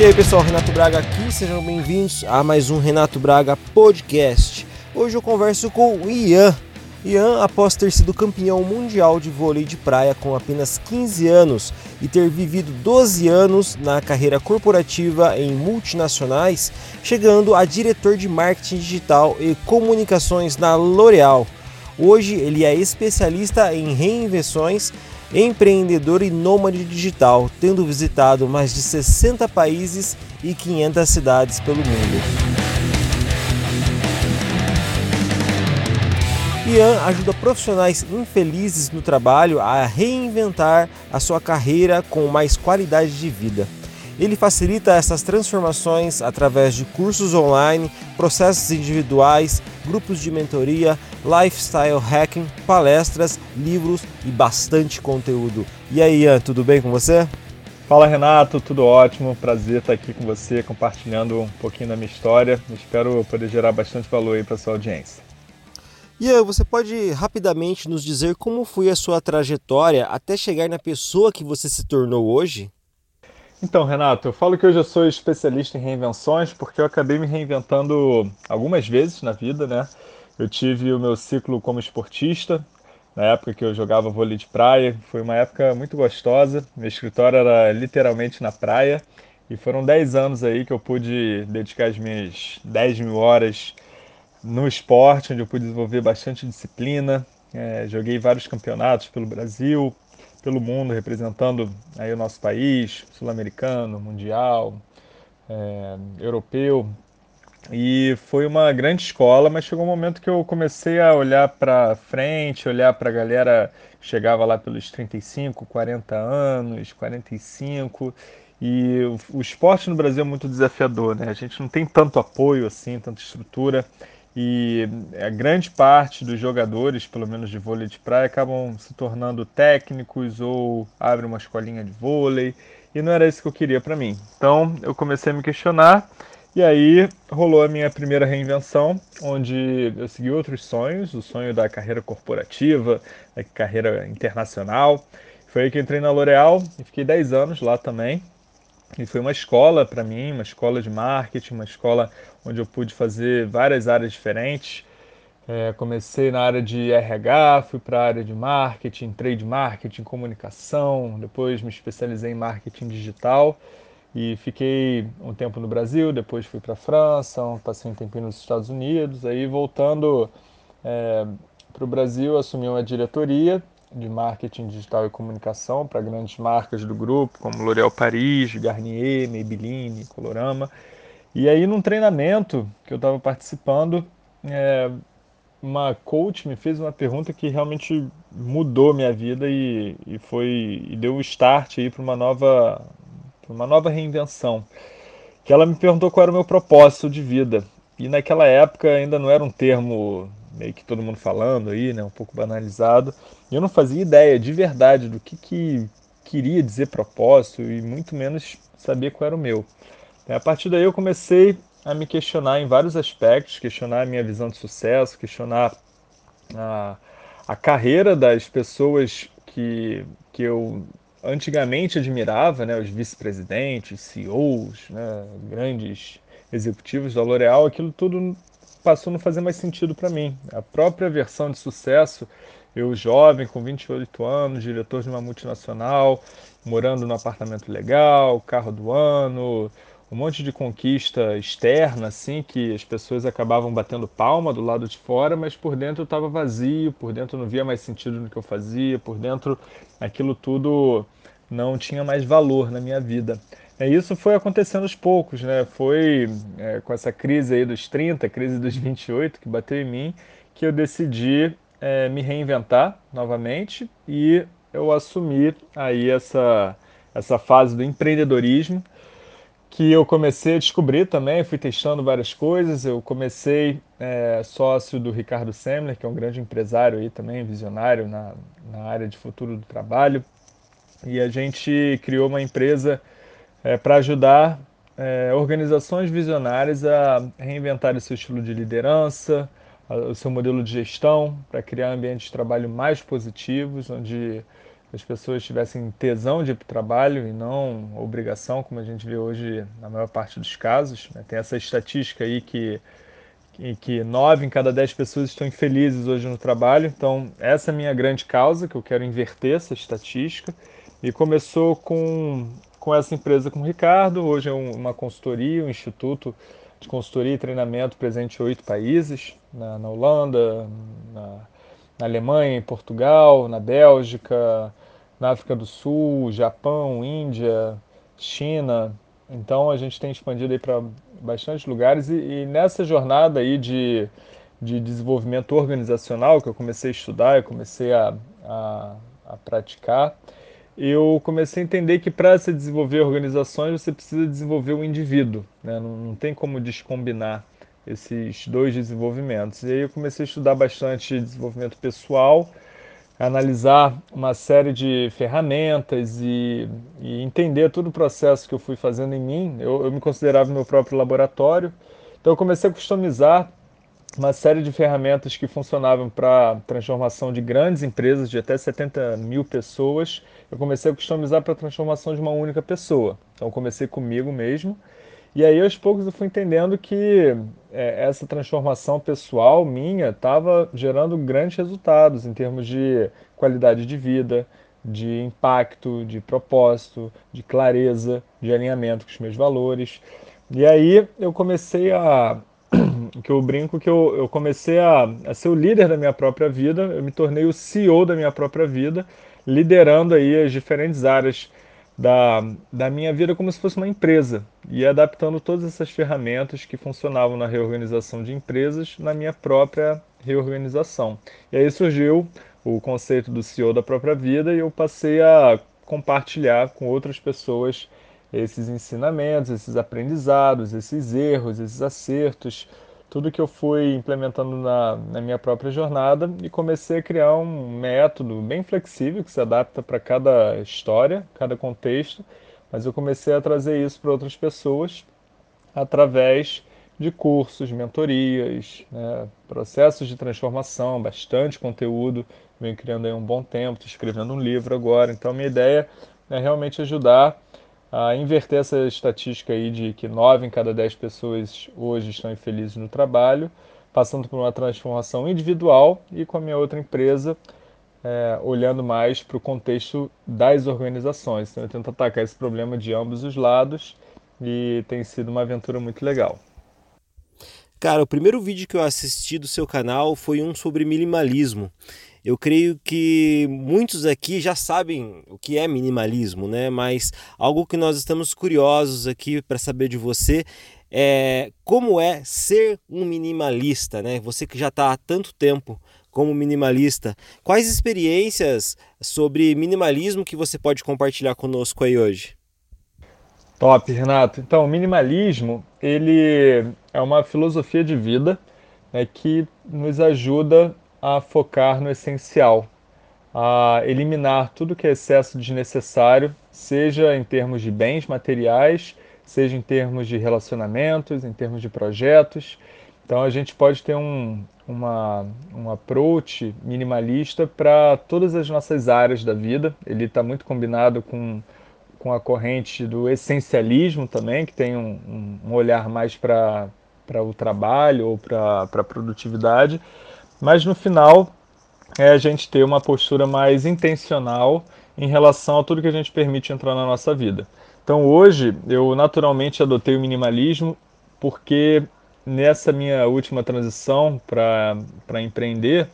E aí pessoal, Renato Braga aqui, sejam bem-vindos a mais um Renato Braga Podcast. Hoje eu converso com o Ian. Ian, após ter sido campeão mundial de vôlei de praia com apenas 15 anos e ter vivido 12 anos na carreira corporativa em multinacionais, chegando a diretor de marketing digital e comunicações na L'Oréal. Hoje ele é especialista em reinvenções empreendedor e nômade digital, tendo visitado mais de 60 países e 500 cidades pelo mundo. Ian ajuda profissionais infelizes no trabalho a reinventar a sua carreira com mais qualidade de vida. Ele facilita essas transformações através de cursos online, processos individuais, grupos de mentoria, lifestyle hacking, palestras, livros e bastante conteúdo. E aí, Ian, tudo bem com você? Fala Renato, tudo ótimo, prazer estar aqui com você, compartilhando um pouquinho da minha história. Espero poder gerar bastante valor aí para sua audiência. Ian, você pode rapidamente nos dizer como foi a sua trajetória até chegar na pessoa que você se tornou hoje? Então, Renato, eu falo que hoje eu sou especialista em reinvenções porque eu acabei me reinventando algumas vezes na vida, né? Eu tive o meu ciclo como esportista, na época que eu jogava vôlei de praia. Foi uma época muito gostosa. Meu escritório era literalmente na praia. E foram 10 anos aí que eu pude dedicar as minhas 10 mil horas no esporte, onde eu pude desenvolver bastante disciplina. É, joguei vários campeonatos pelo Brasil, pelo mundo, representando aí o nosso país, sul-americano, mundial, é, europeu. E foi uma grande escola, mas chegou um momento que eu comecei a olhar para frente, olhar para a galera que chegava lá pelos 35, 40 anos, 45. E o, o esporte no Brasil é muito desafiador, né? A gente não tem tanto apoio assim, tanta estrutura e a grande parte dos jogadores, pelo menos de vôlei de praia, acabam se tornando técnicos ou abrem uma escolinha de vôlei e não era isso que eu queria para mim. Então eu comecei a me questionar e aí rolou a minha primeira reinvenção, onde eu segui outros sonhos, o sonho da carreira corporativa, da carreira internacional. Foi aí que entrei na L'Oréal e fiquei 10 anos lá também. E foi uma escola para mim, uma escola de marketing, uma escola onde eu pude fazer várias áreas diferentes. É, comecei na área de RH, fui para a área de marketing, trade marketing, comunicação, depois me especializei em marketing digital e fiquei um tempo no Brasil, depois fui para a França, passei um tempinho nos Estados Unidos, aí voltando é, para o Brasil assumi uma diretoria de marketing digital e comunicação para grandes marcas do grupo, como L'Oréal Paris, Garnier, Maybelline, Colorama. E aí, num treinamento que eu estava participando, é, uma coach me fez uma pergunta que realmente mudou minha vida e, e foi e deu um start aí para uma nova uma nova reinvenção. Que ela me perguntou qual era o meu propósito de vida. E naquela época ainda não era um termo meio que todo mundo falando aí, né, um pouco banalizado. E eu não fazia ideia de verdade do que, que queria dizer propósito e muito menos saber qual era o meu. A partir daí eu comecei a me questionar em vários aspectos, questionar a minha visão de sucesso, questionar a, a carreira das pessoas que, que eu antigamente admirava, né, os vice-presidentes, CEOs, né, grandes executivos da L'Oréal, aquilo tudo passou a não fazer mais sentido para mim. A própria versão de sucesso, eu jovem, com 28 anos, diretor de uma multinacional, morando num apartamento legal, carro do ano, um monte de conquista externa, assim, que as pessoas acabavam batendo palma do lado de fora, mas por dentro eu estava vazio, por dentro não via mais sentido no que eu fazia, por dentro aquilo tudo não tinha mais valor na minha vida. É, isso foi acontecendo aos poucos, né? Foi é, com essa crise aí dos 30, crise dos 28 que bateu em mim, que eu decidi é, me reinventar novamente e eu assumi aí essa, essa fase do empreendedorismo que eu comecei a descobrir também, fui testando várias coisas. Eu comecei é, sócio do Ricardo Semler, que é um grande empresário aí também, visionário na, na área de futuro do trabalho. E a gente criou uma empresa é, para ajudar é, organizações visionárias a reinventar o seu estilo de liderança, a, o seu modelo de gestão, para criar ambientes de trabalho mais positivos, onde as pessoas tivessem tesão de ir para o trabalho e não obrigação, como a gente vê hoje na maior parte dos casos. Né? Tem essa estatística aí que em que nove em cada dez pessoas estão infelizes hoje no trabalho. Então, essa é a minha grande causa, que eu quero inverter essa estatística. E começou com, com essa empresa com o Ricardo. Hoje é uma consultoria, um instituto de consultoria e treinamento presente em oito países, na, na Holanda, na, na Alemanha, em Portugal, na Bélgica, na África do Sul, Japão, Índia, China. Então a gente tem expandido aí para bastante lugares e, e, nessa jornada aí de, de desenvolvimento organizacional que eu comecei a estudar, eu comecei a, a, a praticar, eu comecei a entender que para se desenvolver organizações você precisa desenvolver o indivíduo, né? não, não tem como descombinar esses dois desenvolvimentos. E aí eu comecei a estudar bastante desenvolvimento pessoal, analisar uma série de ferramentas e, e, entender todo o processo que eu fui fazendo em mim. Eu, eu me considerava meu próprio laboratório, então eu comecei a customizar uma série de ferramentas que funcionavam para transformação de grandes empresas de até 70 mil pessoas. Eu comecei a customizar para a transformação de uma única pessoa. Então comecei comigo mesmo e aí, aos poucos, eu fui entendendo que é, essa transformação pessoal minha estava gerando grandes resultados em termos de qualidade de vida, de impacto, de propósito, de clareza, de alinhamento com os meus valores. E aí eu comecei a. que eu brinco que eu, eu comecei a, a ser o líder da minha própria vida, eu me tornei o CEO da minha própria vida, liderando aí as diferentes áreas da, da minha vida como se fosse uma empresa e adaptando todas essas ferramentas que funcionavam na reorganização de empresas na minha própria reorganização. E aí surgiu o conceito do CEO da própria vida e eu passei a compartilhar com outras pessoas esses ensinamentos, esses aprendizados, esses erros, esses acertos, tudo que eu fui implementando na, na, minha própria jornada e comecei a criar um método bem flexível que se adapta para cada história, cada contexto, mas eu comecei a trazer isso para outras pessoas através de cursos, mentorias, né, processos de transformação, bastante conteúdo, venho criando aí um bom tempo, estou escrevendo um livro agora, então minha ideia é realmente ajudar a inverter essa estatística aí de que 9 em cada 10 pessoas hoje estão infelizes no trabalho, passando por uma transformação individual e com a minha outra empresa, é, olhando mais para o contexto das organizações. Então eu tento atacar esse problema de ambos os lados e tem sido uma aventura muito legal. Cara, o primeiro vídeo que eu assisti do seu canal foi um sobre minimalismo. Eu creio que muitos aqui já sabem o que é minimalismo, né? Mas algo que nós estamos curiosos aqui para saber de você é como é ser um minimalista, né? Você que já está há tanto tempo como minimalista, quais experiências sobre minimalismo que você pode compartilhar conosco aí hoje? Top, Renato. Então, o minimalismo ele é uma filosofia de vida né, que nos ajuda a focar no essencial, a eliminar tudo que é excesso desnecessário, seja em termos de bens materiais, seja em termos de relacionamentos, em termos de projetos. Então a gente pode ter um, uma, um approach minimalista para todas as nossas áreas da vida. Ele está muito combinado com, com a corrente do essencialismo também, que tem um, um olhar mais para o trabalho ou para a produtividade mas no final é a gente ter uma postura mais intencional em relação a tudo que a gente permite entrar na nossa vida. Então hoje eu naturalmente adotei o minimalismo porque nessa minha última transição para empreender,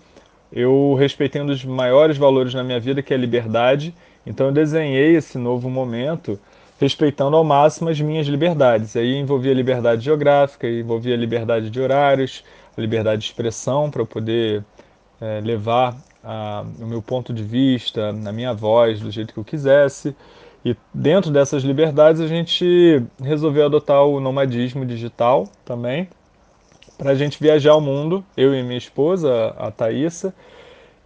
eu respeitei um dos maiores valores na minha vida, que é a liberdade. Então eu desenhei esse novo momento respeitando ao máximo as minhas liberdades. Aí envolvia liberdade geográfica, envolvia liberdade de horários, liberdade de expressão para eu poder é, levar a, o meu ponto de vista, a minha voz do jeito que eu quisesse. E dentro dessas liberdades a gente resolveu adotar o nomadismo digital também, para a gente viajar o mundo, eu e minha esposa, a Thaisa,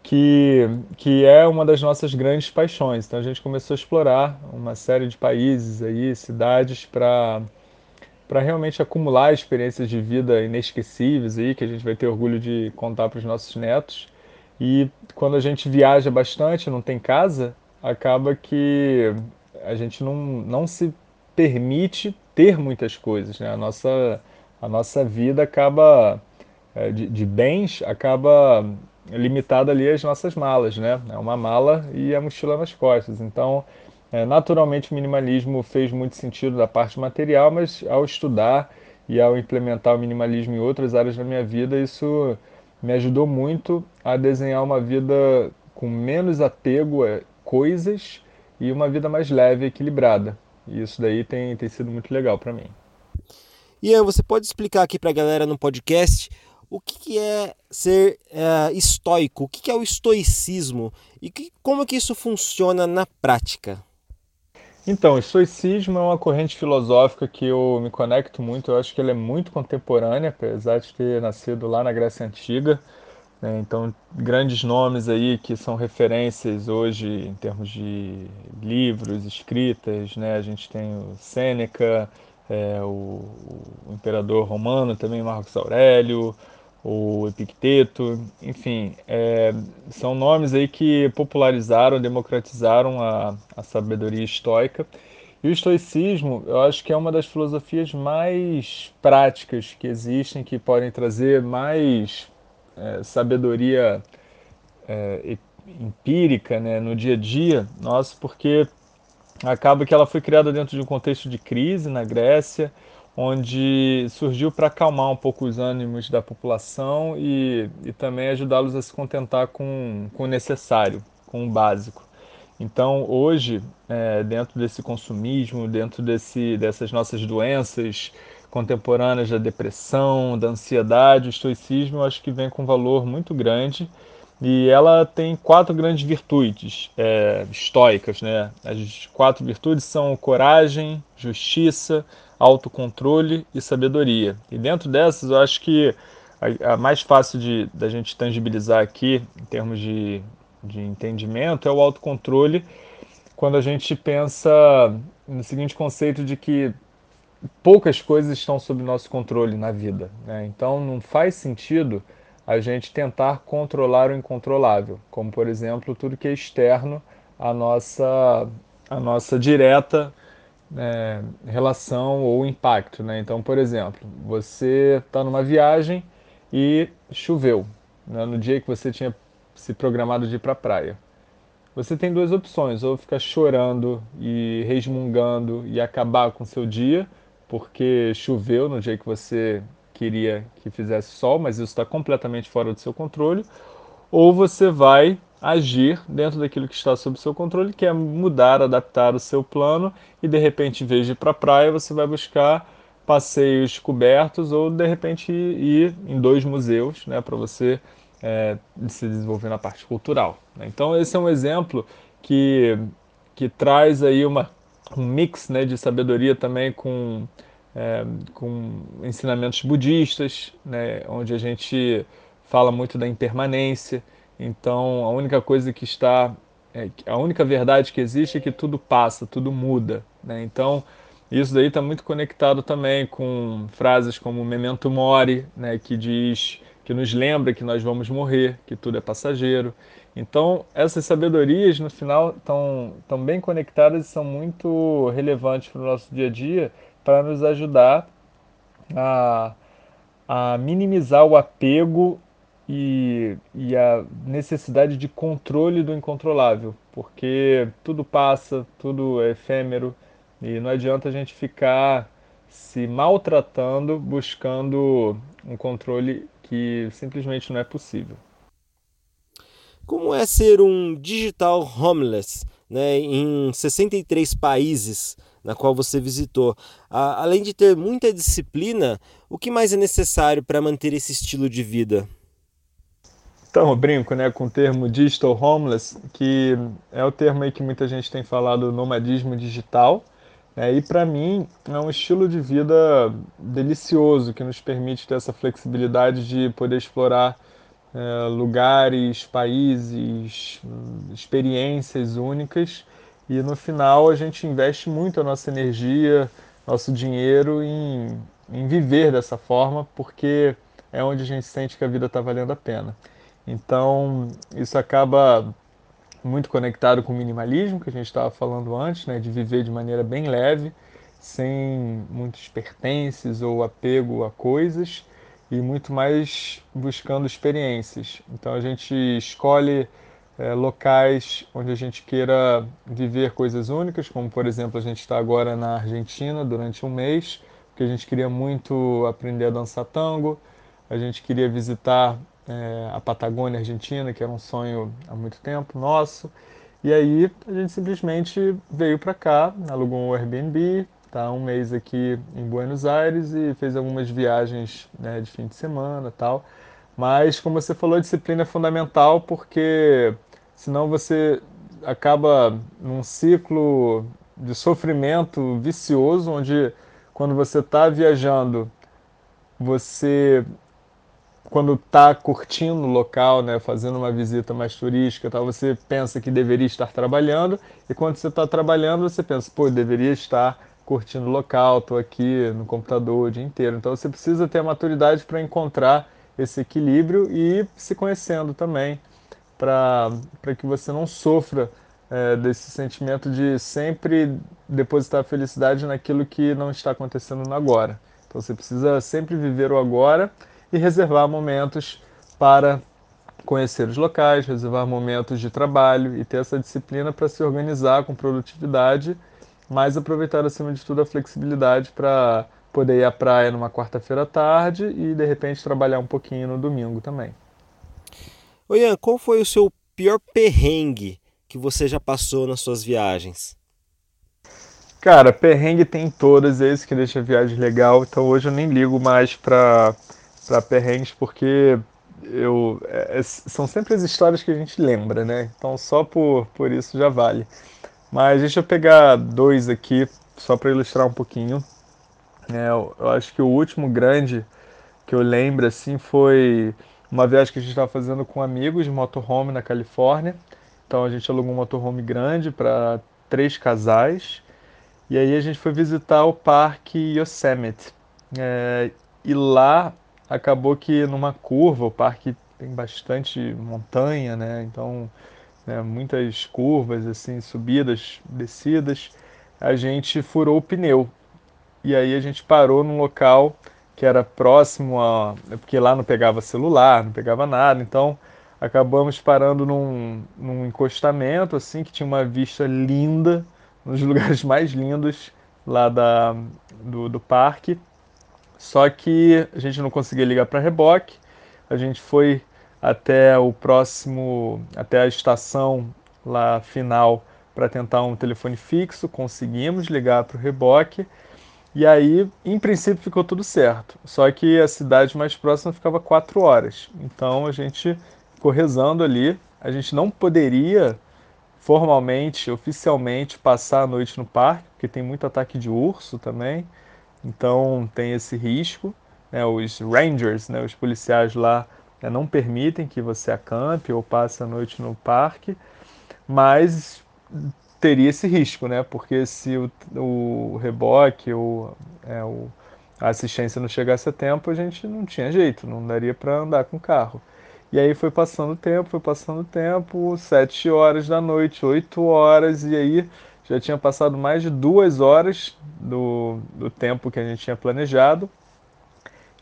que, que é uma das nossas grandes paixões. Então a gente começou a explorar uma série de países aí, cidades para para realmente acumular experiências de vida inesquecíveis aí que a gente vai ter orgulho de contar para os nossos netos. E quando a gente viaja bastante, não tem casa, acaba que a gente não, não se permite ter muitas coisas, né? A nossa, a nossa vida acaba é, de, de, bens acaba limitada ali às nossas malas, né? É uma mala e a mochila nas costas. Então, é, naturalmente, o minimalismo fez muito sentido da parte material, mas ao estudar e ao implementar o minimalismo em outras áreas da minha vida, isso me ajudou muito a desenhar uma vida com menos apego a coisas e uma vida mais leve e equilibrada. E isso daí tem, tem sido muito legal para mim. Ian, você pode explicar aqui para a galera no podcast o que, que é ser uh, estoico, o que, que é o estoicismo e que, como que isso funciona na prática? Então, o estoicismo é uma corrente filosófica que eu me conecto muito. Eu acho que ela é muito contemporânea, apesar de ter nascido lá na Grécia Antiga. Né? Então, grandes nomes aí que são referências hoje em termos de livros, escritas. Né? A gente tem o Sêneca, é, o, o imperador romano também, Marcos Aurélio, o Epicteto, enfim, é, são nomes aí que popularizaram, democratizaram a, a sabedoria estoica. E o estoicismo, eu acho que é uma das filosofias mais práticas que existem, que podem trazer mais é, sabedoria é, empírica né, no dia a dia nosso, porque acaba que ela foi criada dentro de um contexto de crise na Grécia, onde surgiu para acalmar um pouco os ânimos da população e, e também ajudá-los a se contentar com, com o necessário, com o básico. Então, hoje, é, dentro desse consumismo, dentro desse, dessas nossas doenças contemporâneas da depressão, da ansiedade, o estoicismo, eu acho que vem com um valor muito grande e ela tem quatro grandes virtudes é, estoicas. Né? As quatro virtudes são coragem, justiça, autocontrole e sabedoria. E dentro dessas, eu acho que a, a mais fácil de da gente tangibilizar aqui, em termos de, de entendimento, é o autocontrole, quando a gente pensa no seguinte conceito de que poucas coisas estão sob nosso controle na vida. Né? Então, não faz sentido a gente tentar controlar o incontrolável, como por exemplo tudo que é externo à nossa, à nossa direta é, relação ou impacto. Né? Então, por exemplo, você está numa viagem e choveu né? no dia que você tinha se programado de ir para a praia. Você tem duas opções: ou ficar chorando e resmungando e acabar com seu dia, porque choveu no dia que você queria que fizesse sol, mas isso está completamente fora do seu controle, ou você vai agir dentro daquilo que está sob seu controle, que é mudar, adaptar o seu plano e de repente, em vez de ir para a praia, você vai buscar passeios cobertos ou de repente ir em dois museus, né, para você é, se desenvolver na parte cultural. Né? Então esse é um exemplo que que traz aí uma um mix né, de sabedoria também com é, com ensinamentos budistas, né, onde a gente fala muito da impermanência. Então, a única coisa que está, é, a única verdade que existe é que tudo passa, tudo muda. Né? Então, isso daí está muito conectado também com frases como memento mori, né, que diz, que nos lembra que nós vamos morrer, que tudo é passageiro. Então, essas sabedorias, no final, estão, bem conectadas e são muito relevantes para o nosso dia a dia para nos ajudar a, a minimizar o apego e, e a necessidade de controle do incontrolável, porque tudo passa, tudo é efêmero e não adianta a gente ficar se maltratando buscando um controle que simplesmente não é possível. Como é ser um digital homeless né, em 63 países na qual você visitou? além de ter muita disciplina, o que mais é necessário para manter esse estilo de vida? Então, eu brinco né, com o termo digital homeless, que é o termo aí que muita gente tem falado nomadismo digital. Né, e para mim é um estilo de vida delicioso que nos permite ter essa flexibilidade de poder explorar é, lugares, países, experiências únicas. E no final a gente investe muito a nossa energia, nosso dinheiro em, em viver dessa forma, porque é onde a gente sente que a vida está valendo a pena. Então, isso acaba muito conectado com o minimalismo que a gente estava falando antes, né, de viver de maneira bem leve, sem muitos pertences ou apego a coisas e muito mais buscando experiências. Então a gente escolhe é, locais onde a gente queira viver coisas únicas, como por exemplo a gente está agora na Argentina durante um mês, porque a gente queria muito aprender a dançar tango, a gente queria visitar é, a Patagônia Argentina, que era um sonho há muito tempo nosso. E aí a gente simplesmente veio para cá, alugou um Airbnb, tá um mês aqui em Buenos Aires e fez algumas viagens né, de fim de semana tal. Mas como você falou, disciplina é fundamental porque senão você acaba num ciclo de sofrimento vicioso, onde quando você está viajando, você quando está curtindo o local, né, fazendo uma visita mais turística, tal, você pensa que deveria estar trabalhando, e quando você está trabalhando, você pensa, pô, deveria estar curtindo o local, estou aqui no computador o dia inteiro. Então você precisa ter a maturidade para encontrar esse equilíbrio e se conhecendo também, para que você não sofra é, desse sentimento de sempre depositar felicidade naquilo que não está acontecendo no agora. Então você precisa sempre viver o agora e reservar momentos para conhecer os locais, reservar momentos de trabalho e ter essa disciplina para se organizar com produtividade, mas aproveitar acima de tudo a flexibilidade para poder ir à praia numa quarta-feira à tarde e de repente trabalhar um pouquinho no domingo também. Oi, Ian, qual foi o seu pior perrengue que você já passou nas suas viagens? Cara, perrengue tem todas, é isso que deixa a viagem legal. Então hoje eu nem ligo mais para para perrengues porque eu é, é, são sempre as histórias que a gente lembra, né? Então só por, por isso já vale. Mas deixa eu pegar dois aqui só para ilustrar um pouquinho. É, eu, eu, acho que o último grande que eu lembro assim foi uma viagem que a gente estava fazendo com amigos de motorhome na Califórnia. Então a gente alugou um motorhome grande para três casais. E aí a gente foi visitar o parque Yosemite. É, e lá acabou que numa curva, o parque tem bastante montanha, né? Então, né, muitas curvas, assim, subidas, descidas. A gente furou o pneu. E aí a gente parou num local que era próximo a. Porque lá não pegava celular, não pegava nada. Então acabamos parando num, num encostamento, assim, que tinha uma vista linda, nos lugares mais lindos lá da, do, do parque. Só que a gente não conseguia ligar para reboque. A gente foi até o próximo, até a estação lá final para tentar um telefone fixo, conseguimos ligar para o reboque. E aí, em princípio, ficou tudo certo. Só que a cidade mais próxima ficava quatro horas. Então a gente ficou rezando ali. A gente não poderia formalmente, oficialmente, passar a noite no parque, porque tem muito ataque de urso também. Então tem esse risco. Né? Os rangers, né? os policiais lá, né? não permitem que você acampe ou passe a noite no parque, mas teria esse risco, né? Porque se o, o reboque ou é, o, a assistência não chegasse a tempo, a gente não tinha jeito, não daria para andar com o carro. E aí foi passando o tempo, foi passando o tempo, sete horas da noite, oito horas, e aí já tinha passado mais de duas horas do, do tempo que a gente tinha planejado.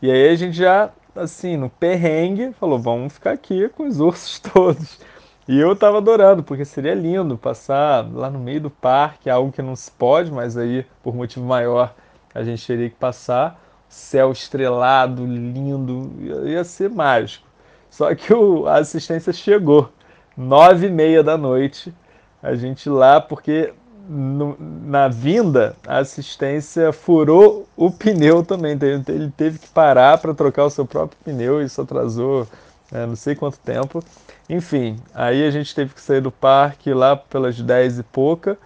E aí a gente já, assim, no perrengue, falou: vamos ficar aqui com os ursos todos. E eu tava adorando, porque seria lindo passar lá no meio do parque, algo que não se pode, mas aí, por motivo maior, a gente teria que passar. Céu estrelado, lindo, ia ser mágico. Só que o, a assistência chegou, nove e meia da noite, a gente lá, porque no, na vinda, a assistência furou o pneu também. Ele teve que parar para trocar o seu próprio pneu, isso atrasou é, não sei quanto tempo. Enfim, aí a gente teve que sair do parque lá pelas 10 e pouca,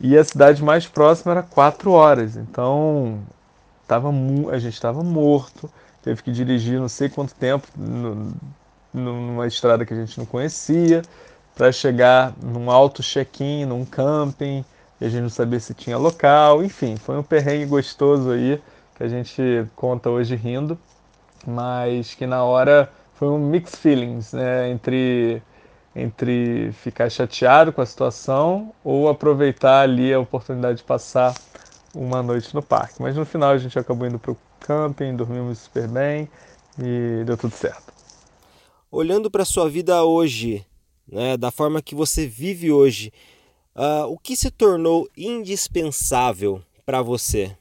e a cidade mais próxima era 4 horas. Então, tava, a gente estava morto, teve que dirigir não sei quanto tempo no, numa estrada que a gente não conhecia, para chegar num alto check-in, num camping e a gente não sabia se tinha local, enfim, foi um perrengue gostoso aí que a gente conta hoje rindo, mas que na hora foi um mixed feelings, né, entre entre ficar chateado com a situação ou aproveitar ali a oportunidade de passar uma noite no parque. Mas no final a gente acabou indo para o camping, dormimos super bem e deu tudo certo. Olhando para sua vida hoje, né, da forma que você vive hoje, uh, o que se tornou indispensável para você?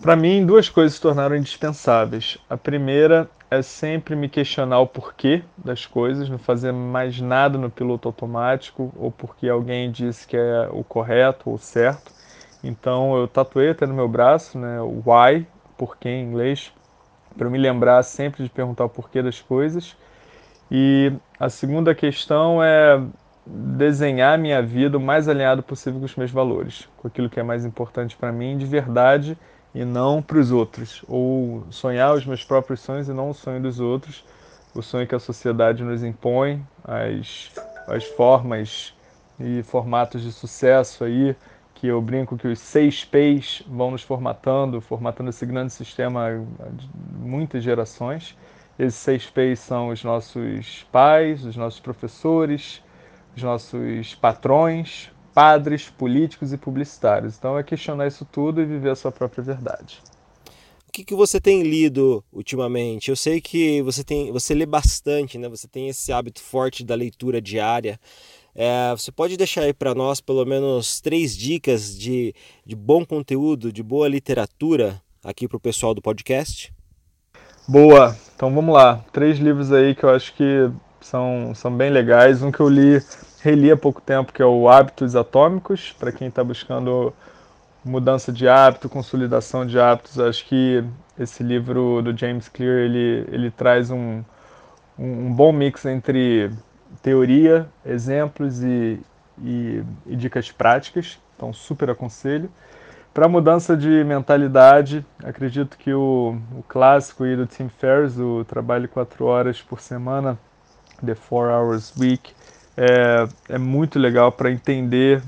Para mim, duas coisas se tornaram indispensáveis. A primeira é sempre me questionar o porquê das coisas, não fazer mais nada no piloto automático ou porque alguém disse que é o correto ou certo. Então eu tatuei até no meu braço, né, o why, porquê em inglês, para me lembrar sempre de perguntar o porquê das coisas. E a segunda questão é desenhar minha vida o mais alinhado possível com os meus valores, com aquilo que é mais importante para mim de verdade e não para os outros, ou sonhar os meus próprios sonhos e não o sonho dos outros, o sonho que a sociedade nos impõe, as, as formas e formatos de sucesso aí, que eu brinco que os seis P's vão nos formatando, formatando esse grande sistema de muitas gerações. Esses seis P's são os nossos pais, os nossos professores, os nossos patrões, padres, políticos e publicitários. Então é questionar isso tudo e viver a sua própria verdade. O que, que você tem lido ultimamente? Eu sei que você tem, você lê bastante, né? Você tem esse hábito forte da leitura diária. É, você pode deixar aí para nós pelo menos três dicas de, de bom conteúdo, de boa literatura aqui para o pessoal do podcast? Boa! Então vamos lá. Três livros aí que eu acho que são, são bem legais. Um que eu li reli há pouco tempo, que é o Hábitos Atômicos, para quem está buscando mudança de hábito, consolidação de hábitos. Acho que esse livro do James Clear ele, ele traz um, um, bom mix entre teoria, exemplos e, e, e dicas práticas. Então, super aconselho. Para mudança de mentalidade, acredito que o, o clássico aí do Tim Ferriss, o trabalho quatro horas por semana, The Four Hours Week, é, é muito legal para entender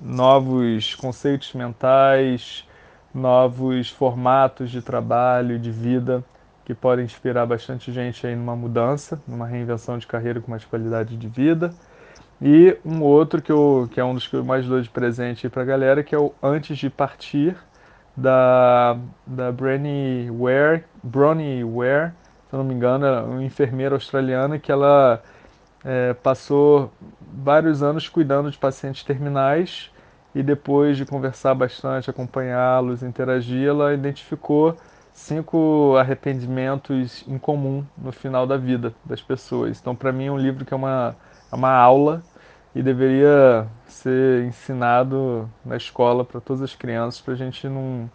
novos conceitos mentais, novos formatos de trabalho, de vida, que podem inspirar bastante gente aí numa mudança, numa reinvenção de carreira com mais qualidade de vida. E um outro que, eu, que é um dos que eu mais dou de presente para a galera, que é o Antes de Partir, da, da Bronnie Ware, Bronnie Ware, se eu não me engano, é uma enfermeira australiana que ela é, passou vários anos cuidando de pacientes terminais e depois de conversar bastante, acompanhá-los, interagir, ela identificou cinco arrependimentos em comum no final da vida das pessoas. Então, para mim, é um livro que é uma, é uma aula e deveria ser ensinado na escola para todas as crianças, para a gente não,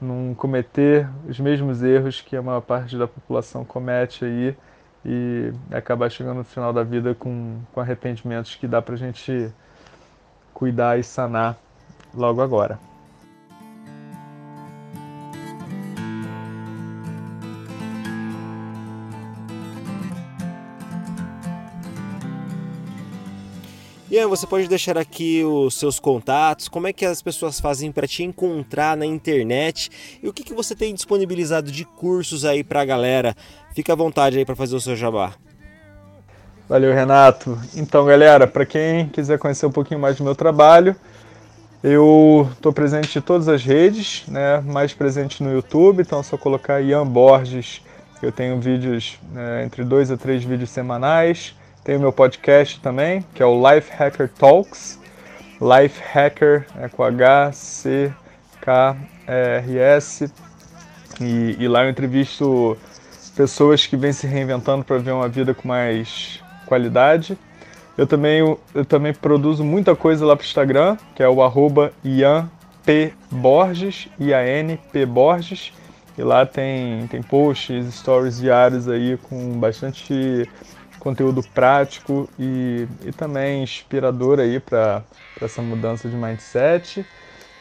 não cometer os mesmos erros que a maior parte da população comete aí e acabar chegando no final da vida com, com arrependimentos que dá pra gente cuidar e sanar logo agora. Ian, você pode deixar aqui os seus contatos, como é que as pessoas fazem para te encontrar na internet e o que, que você tem disponibilizado de cursos aí para a galera. Fica à vontade aí para fazer o seu jabá. Valeu, Renato. Então, galera, para quem quiser conhecer um pouquinho mais do meu trabalho, eu estou presente em todas as redes, né? mais presente no YouTube, então é só colocar Ian Borges. Eu tenho vídeos, né, entre dois a três vídeos semanais. Tem o meu podcast também, que é o Life Hacker Talks. Life Hacker é com H-C-K-R-S. E, e lá eu entrevisto pessoas que vêm se reinventando para ver uma vida com mais qualidade. Eu também, eu também produzo muita coisa lá para o Instagram, que é o arroba Ian P. Borges, I-A-N P. Borges. E lá tem, tem posts, stories diários aí com bastante conteúdo prático e, e também inspirador aí para essa mudança de mindset.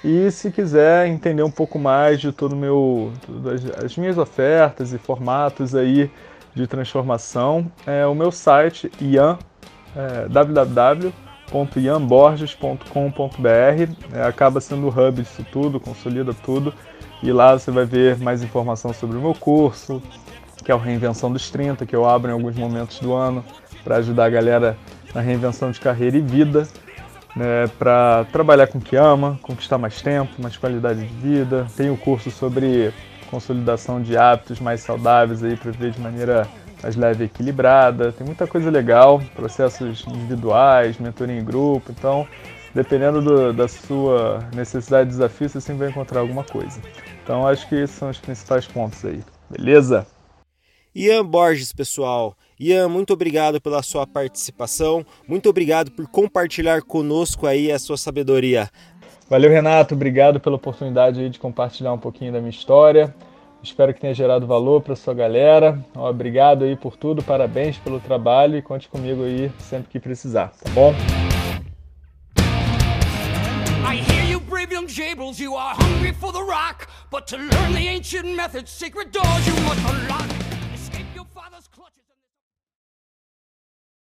E se quiser entender um pouco mais de todo meu, as, as minhas ofertas e formatos aí de transformação, é o meu site ian, é, www.ianborges.com.br é, acaba sendo o hub disso tudo, consolida tudo e lá você vai ver mais informação sobre o meu curso, que é o Reinvenção dos 30, que eu abro em alguns momentos do ano para ajudar a galera na reinvenção de carreira e vida, né, para trabalhar com o que ama, conquistar mais tempo, mais qualidade de vida. Tem o um curso sobre consolidação de hábitos mais saudáveis aí para viver de maneira mais leve e equilibrada. Tem muita coisa legal, processos individuais, mentoria em grupo. Então, dependendo do, da sua necessidade de desafio, você sempre vai encontrar alguma coisa. Então, acho que esses são os principais pontos aí. Beleza? Ian Borges, pessoal. Ian, muito obrigado pela sua participação. Muito obrigado por compartilhar conosco aí a sua sabedoria. Valeu, Renato. Obrigado pela oportunidade de compartilhar um pouquinho da minha história. Espero que tenha gerado valor para sua galera. Obrigado aí por tudo, parabéns pelo trabalho e conte comigo aí sempre que precisar, tá bom? I hear you brave young jables, you are hungry for the rock, but to learn the ancient methods, secret doors you must unlock. father's clock.